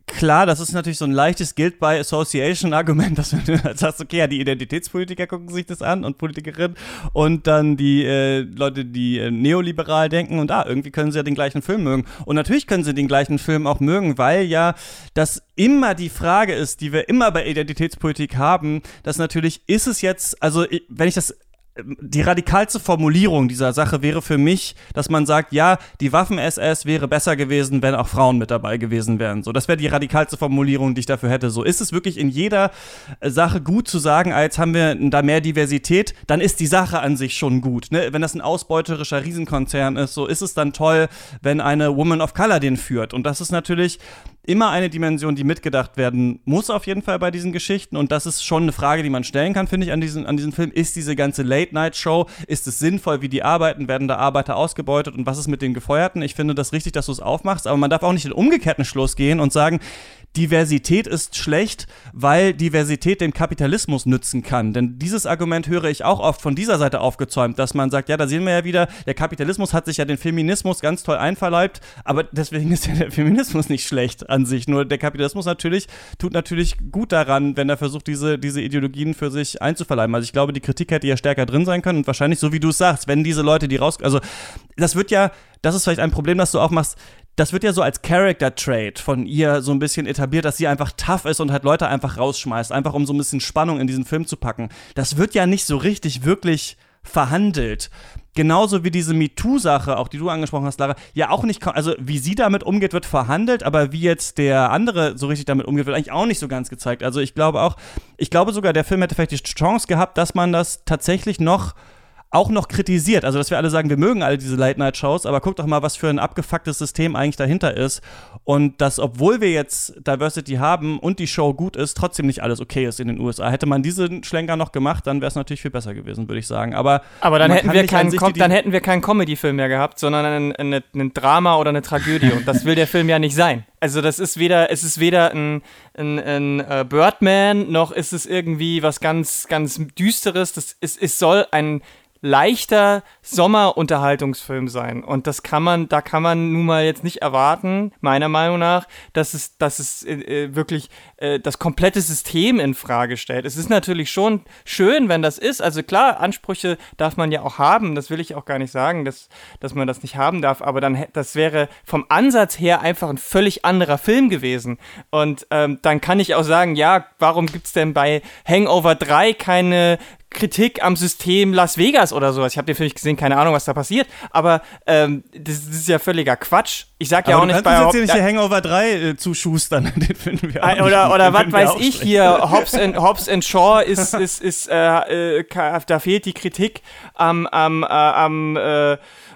klar, das ist natürlich so ein leichtes Guilt by Association Argument, dass du sagst, okay, ja, die Identitätspolitiker gucken sich das an und Politikerinnen und dann die äh, Leute, die äh, neoliberal denken und ah, irgendwie können sie ja den gleichen Film mögen. Und natürlich können sie den gleichen Film auch mögen, weil ja das immer die Frage ist, die wir immer bei Identitätspolitik haben, dass natürlich ist es jetzt, also wenn ich das die radikalste Formulierung dieser Sache wäre für mich, dass man sagt, ja, die Waffen-SS wäre besser gewesen, wenn auch Frauen mit dabei gewesen wären. So, das wäre die radikalste Formulierung, die ich dafür hätte. So ist es wirklich in jeder Sache gut zu sagen, als haben wir da mehr Diversität, dann ist die Sache an sich schon gut. Ne? Wenn das ein ausbeuterischer Riesenkonzern ist, so ist es dann toll, wenn eine Woman of Color den führt. Und das ist natürlich immer eine Dimension, die mitgedacht werden muss auf jeden Fall bei diesen Geschichten und das ist schon eine Frage, die man stellen kann, finde ich, an diesem, an diesem Film. Ist diese ganze Late-Night-Show, ist es sinnvoll, wie die arbeiten? Werden da Arbeiter ausgebeutet und was ist mit den Gefeuerten? Ich finde das richtig, dass du es aufmachst, aber man darf auch nicht den umgekehrten Schluss gehen und sagen, Diversität ist schlecht, weil Diversität dem Kapitalismus nützen kann. Denn dieses Argument höre ich auch oft von dieser Seite aufgezäumt, dass man sagt, ja, da sehen wir ja wieder, der Kapitalismus hat sich ja den Feminismus ganz toll einverleibt, aber deswegen <laughs> ist ja der Feminismus nicht schlecht an sich. Nur der Kapitalismus natürlich tut natürlich gut daran, wenn er versucht, diese, diese Ideologien für sich einzuverleiben. Also ich glaube, die Kritik hätte ja stärker drin sein können und wahrscheinlich, so wie du es sagst, wenn diese Leute, die raus, also das wird ja, das ist vielleicht ein Problem, das du auch machst, das wird ja so als Character Trait von ihr so ein bisschen etabliert, dass sie einfach tough ist und halt Leute einfach rausschmeißt, einfach um so ein bisschen Spannung in diesen Film zu packen. Das wird ja nicht so richtig wirklich verhandelt. Genauso wie diese MeToo-Sache, auch die du angesprochen hast, Lara, ja auch nicht, also wie sie damit umgeht, wird verhandelt, aber wie jetzt der andere so richtig damit umgeht, wird eigentlich auch nicht so ganz gezeigt. Also ich glaube auch, ich glaube sogar, der Film hätte vielleicht die Chance gehabt, dass man das tatsächlich noch auch noch kritisiert. Also, dass wir alle sagen, wir mögen alle diese Late-Night-Shows, aber guck doch mal, was für ein abgefucktes System eigentlich dahinter ist. Und dass, obwohl wir jetzt Diversity haben und die Show gut ist, trotzdem nicht alles okay ist in den USA. Hätte man diesen Schlenker noch gemacht, dann wäre es natürlich viel besser gewesen, würde ich sagen. Aber, aber dann, hätten wir keinen dann hätten wir keinen Comedy-Film mehr gehabt, sondern ein, ein, ein Drama oder eine Tragödie. und das will der Film ja nicht sein. Also das ist weder, es ist weder ein, ein, ein uh, Birdman, noch ist es irgendwie was ganz, ganz Düsteres. Das ist, es soll ein leichter Sommerunterhaltungsfilm sein. Und das kann man, da kann man nun mal jetzt nicht erwarten, meiner Meinung nach, dass es, dass es äh, äh, wirklich äh, das komplette System in Frage stellt. Es ist natürlich schon schön, wenn das ist. Also klar, Ansprüche darf man ja auch haben. Das will ich auch gar nicht sagen, dass, dass man das nicht haben darf. Aber dann, das wäre vom Ansatz her einfach ein völlig anderer Film gewesen. Und ähm, dann kann ich auch sagen, ja, warum gibt es denn bei Hangover 3 keine, Kritik am System Las Vegas oder sowas. Ich habe den Film nicht gesehen, keine Ahnung, was da passiert. Aber ähm, das, das, ist ja völliger Quatsch. Ich sag ja aber auch nicht bei jetzt hier nicht Hangover 3 äh, zuschustern. <laughs> den finden wir auch Oder, nicht, oder was weiß ich hier. Hobbs and, Hobbs and Shaw ist, ist, ist äh, äh, da fehlt die Kritik am, am, äh, am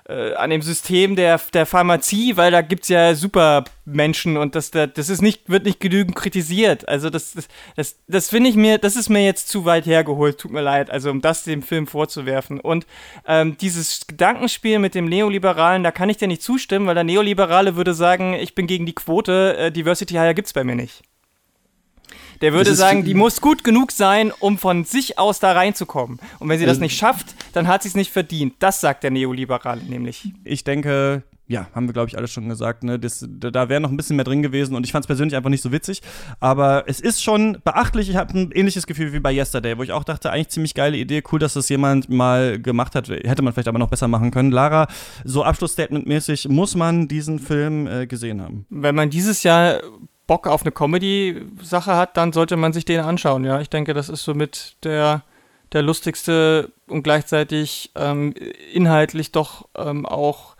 äh, an dem System der, der Pharmazie, weil da gibt es ja Supermenschen und das, das ist nicht, wird nicht genügend kritisiert. Also das, das, das, das finde ich mir, das ist mir jetzt zu weit hergeholt, tut mir leid, also um das dem Film vorzuwerfen. Und ähm, dieses Gedankenspiel mit dem Neoliberalen, da kann ich dir nicht zustimmen, weil der Neoliberale würde sagen, ich bin gegen die Quote, äh, Diversity Hire gibt es bei mir nicht. Der würde sagen, die muss gut genug sein, um von sich aus da reinzukommen. Und wenn sie das nicht schafft, dann hat sie es nicht verdient. Das sagt der Neoliberale nämlich. Ich denke, ja, haben wir, glaube ich, alles schon gesagt. Ne? Das, da wäre noch ein bisschen mehr drin gewesen und ich fand es persönlich einfach nicht so witzig. Aber es ist schon beachtlich. Ich habe ein ähnliches Gefühl wie bei Yesterday, wo ich auch dachte, eigentlich ziemlich geile Idee, cool, dass das jemand mal gemacht hat. Hätte man vielleicht aber noch besser machen können. Lara, so Abschlussstatement-mäßig muss man diesen Film äh, gesehen haben. Wenn man dieses Jahr Bock auf eine Comedy-Sache hat, dann sollte man sich den anschauen. Ja, ich denke, das ist somit der, der lustigste und gleichzeitig ähm, inhaltlich doch ähm, auch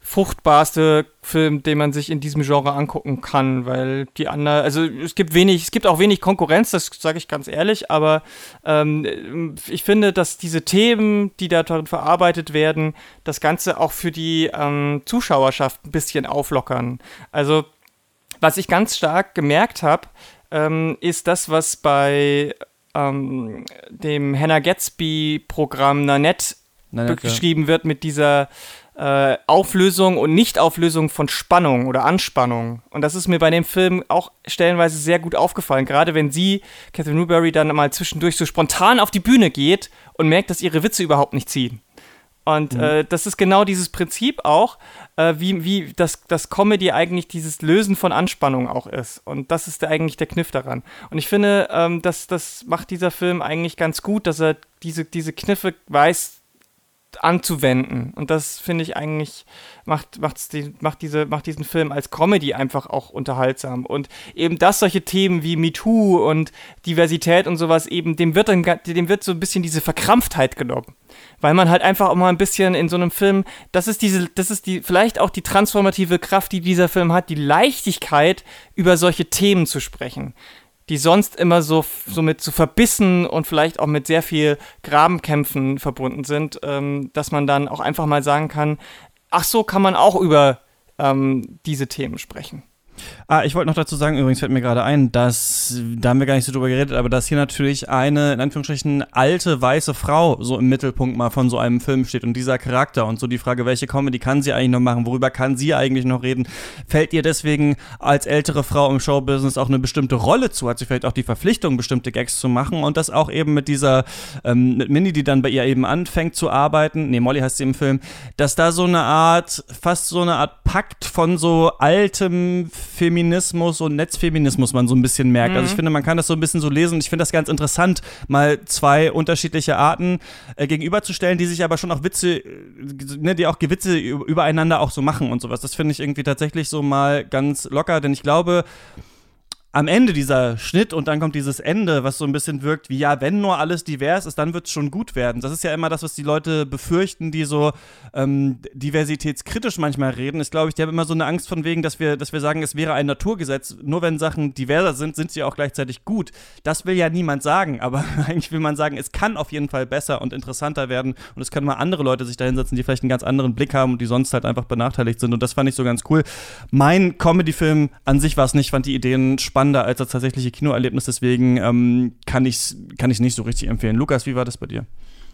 fruchtbarste Film, den man sich in diesem Genre angucken kann, weil die anderen, also es gibt wenig, es gibt auch wenig Konkurrenz, das sage ich ganz ehrlich, aber ähm, ich finde, dass diese Themen, die da drin verarbeitet werden, das Ganze auch für die ähm, Zuschauerschaft ein bisschen auflockern. Also was ich ganz stark gemerkt habe, ähm, ist das, was bei ähm, dem Hannah Gatsby-Programm Nanette, Nanette beschrieben wird mit dieser äh, Auflösung und Nichtauflösung von Spannung oder Anspannung. Und das ist mir bei dem Film auch stellenweise sehr gut aufgefallen. Gerade wenn sie, Catherine Newberry, dann mal zwischendurch so spontan auf die Bühne geht und merkt, dass ihre Witze überhaupt nicht ziehen. Und mhm. äh, das ist genau dieses Prinzip auch, äh, wie, wie das, das Comedy eigentlich dieses Lösen von Anspannung auch ist. Und das ist der, eigentlich der Kniff daran. Und ich finde, ähm, das, das macht dieser Film eigentlich ganz gut, dass er diese, diese Kniffe weiß anzuwenden. Und das finde ich eigentlich, macht, macht's die, macht, diese, macht diesen Film als Comedy einfach auch unterhaltsam. Und eben, dass solche Themen wie MeToo und Diversität und sowas eben, dem wird dann, dem wird so ein bisschen diese Verkrampftheit genommen weil man halt einfach auch mal ein bisschen in so einem Film, das ist diese, das ist die, vielleicht auch die transformative Kraft, die dieser Film hat, die Leichtigkeit, über solche Themen zu sprechen, die sonst immer so, so mit so verbissen und vielleicht auch mit sehr viel Grabenkämpfen verbunden sind, ähm, dass man dann auch einfach mal sagen kann, ach so kann man auch über ähm, diese Themen sprechen. Ah, ich wollte noch dazu sagen, übrigens fällt mir gerade ein, dass, da haben wir gar nicht so drüber geredet, aber dass hier natürlich eine, in Anführungsstrichen, alte weiße Frau so im Mittelpunkt mal von so einem Film steht und dieser Charakter. Und so die Frage, welche Comedy kann sie eigentlich noch machen, worüber kann sie eigentlich noch reden, fällt ihr deswegen als ältere Frau im Showbusiness auch eine bestimmte Rolle zu, hat sie vielleicht auch die Verpflichtung, bestimmte Gags zu machen? Und das auch eben mit dieser, ähm, mit Minnie, die dann bei ihr eben anfängt zu arbeiten, nee, Molly heißt sie im Film, dass da so eine Art, fast so eine Art Pakt von so altem Feminismus und Netzfeminismus man so ein bisschen merkt. Mhm. Also ich mhm. finde, man kann das so ein bisschen so lesen und ich finde das ganz interessant, mal zwei unterschiedliche Arten äh, gegenüberzustellen, die sich aber schon auch Witze, äh, ne, die auch Gewitze übereinander auch so machen und sowas. Das finde ich irgendwie tatsächlich so mal ganz locker, denn ich glaube, am Ende dieser Schnitt und dann kommt dieses Ende, was so ein bisschen wirkt wie, ja, wenn nur alles divers ist, dann wird es schon gut werden. Das ist ja immer das, was die Leute befürchten, die so ähm, diversitätskritisch manchmal reden. Ich glaube, ich habe immer so eine Angst von wegen, dass wir, dass wir sagen, es wäre ein Naturgesetz. Nur wenn Sachen diverser sind, sind sie auch gleichzeitig gut. Das will ja niemand sagen, aber <laughs> eigentlich will man sagen, es kann auf jeden Fall besser und interessanter werden und es können mal andere Leute sich da hinsetzen, die vielleicht einen ganz anderen Blick haben und die sonst halt einfach benachteiligt sind. Und das fand ich so ganz cool. Mein Comedy-Film an sich war es nicht, fand die Ideen spannend spannender als das tatsächliche Kinoerlebnis, deswegen ähm, kann ich es kann nicht so richtig empfehlen. Lukas, wie war das bei dir?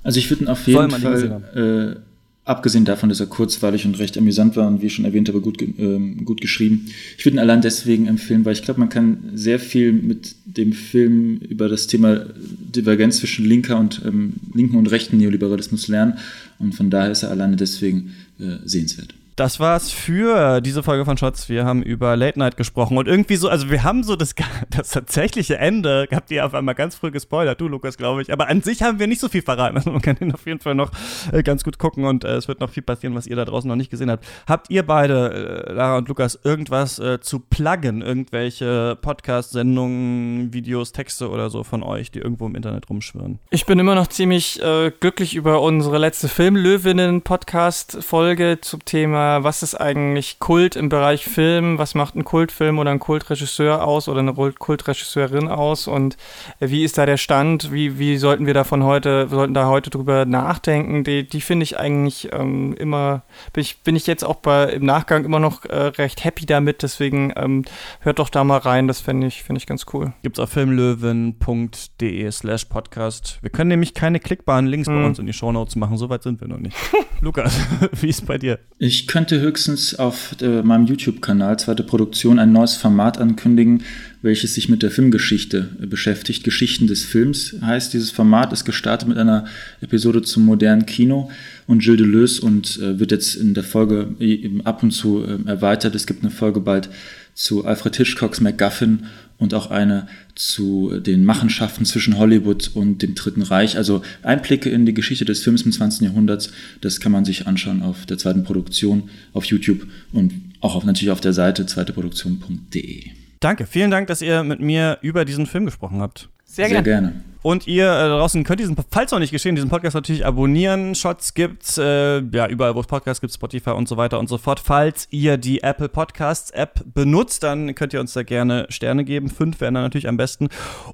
Also ich würde ihn auf jeden Fall, äh, abgesehen davon, dass er kurzweilig und recht amüsant war und wie schon erwähnt, aber gut, äh, gut geschrieben, ich würde ihn allein deswegen empfehlen, weil ich glaube, man kann sehr viel mit dem Film über das Thema Divergenz zwischen linker und ähm, linken und rechten Neoliberalismus lernen und von daher ist er alleine deswegen äh, sehenswert. Das war's für diese Folge von Shots. Wir haben über Late Night gesprochen und irgendwie so, also wir haben so das, <laughs> das tatsächliche Ende, habt ihr auf einmal ganz früh gespoilert, du Lukas, glaube ich. Aber an sich haben wir nicht so viel verraten. Also man kann den auf jeden Fall noch äh, ganz gut gucken und äh, es wird noch viel passieren, was ihr da draußen noch nicht gesehen habt. Habt ihr beide, äh, Lara und Lukas, irgendwas äh, zu pluggen? Irgendwelche Podcast-Sendungen, Videos, Texte oder so von euch, die irgendwo im Internet rumschwirren? Ich bin immer noch ziemlich äh, glücklich über unsere letzte Filmlöwinnen-Podcast-Folge zum Thema, was ist eigentlich Kult im Bereich Film, was macht ein Kultfilm oder ein Kultregisseur aus oder eine Kultregisseurin aus und wie ist da der Stand, wie, wie sollten wir davon heute, sollten da heute drüber nachdenken, die, die finde ich eigentlich ähm, immer, bin ich, bin ich jetzt auch bei, im Nachgang immer noch äh, recht happy damit, deswegen ähm, hört doch da mal rein, das finde ich, find ich ganz cool. Gibt's auf filmlöwen.de slash podcast. Wir können nämlich keine klickbaren Links mhm. bei uns in die Shownotes machen, soweit sind wir noch nicht. <laughs> Lukas, <laughs> wie ist bei dir? Ich könnte höchstens auf äh, meinem YouTube-Kanal Zweite Produktion ein neues Format ankündigen, welches sich mit der Filmgeschichte äh, beschäftigt. Geschichten des Films heißt dieses Format, ist gestartet mit einer Episode zum modernen Kino und Gilles Deleuze und äh, wird jetzt in der Folge ab und zu erweitert. Es gibt eine Folge bald zu Alfred Hitchcocks MacGuffin und auch eine zu den Machenschaften zwischen Hollywood und dem Dritten Reich. Also Einblicke in die Geschichte des Films im 20. Jahrhunderts, das kann man sich anschauen auf der zweiten Produktion auf YouTube und auch auf, natürlich auf der Seite zweiteproduktion.de. Danke, vielen Dank, dass ihr mit mir über diesen Film gesprochen habt. Sehr, Sehr gerne. Und ihr äh, draußen könnt diesen, falls noch nicht geschehen, diesen Podcast natürlich abonnieren. Shots gibt's, äh, ja, überall, wo es Podcasts gibt, Spotify und so weiter und so fort. Falls ihr die Apple Podcasts App benutzt, dann könnt ihr uns da gerne Sterne geben. Fünf wären dann natürlich am besten.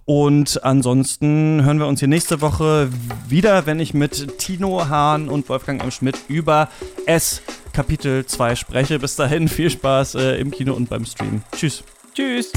Und ansonsten hören wir uns hier nächste Woche wieder, wenn ich mit Tino Hahn und Wolfgang M. Schmidt über S Kapitel 2 spreche. Bis dahin, viel Spaß äh, im Kino und beim Stream. Tschüss. Tschüss.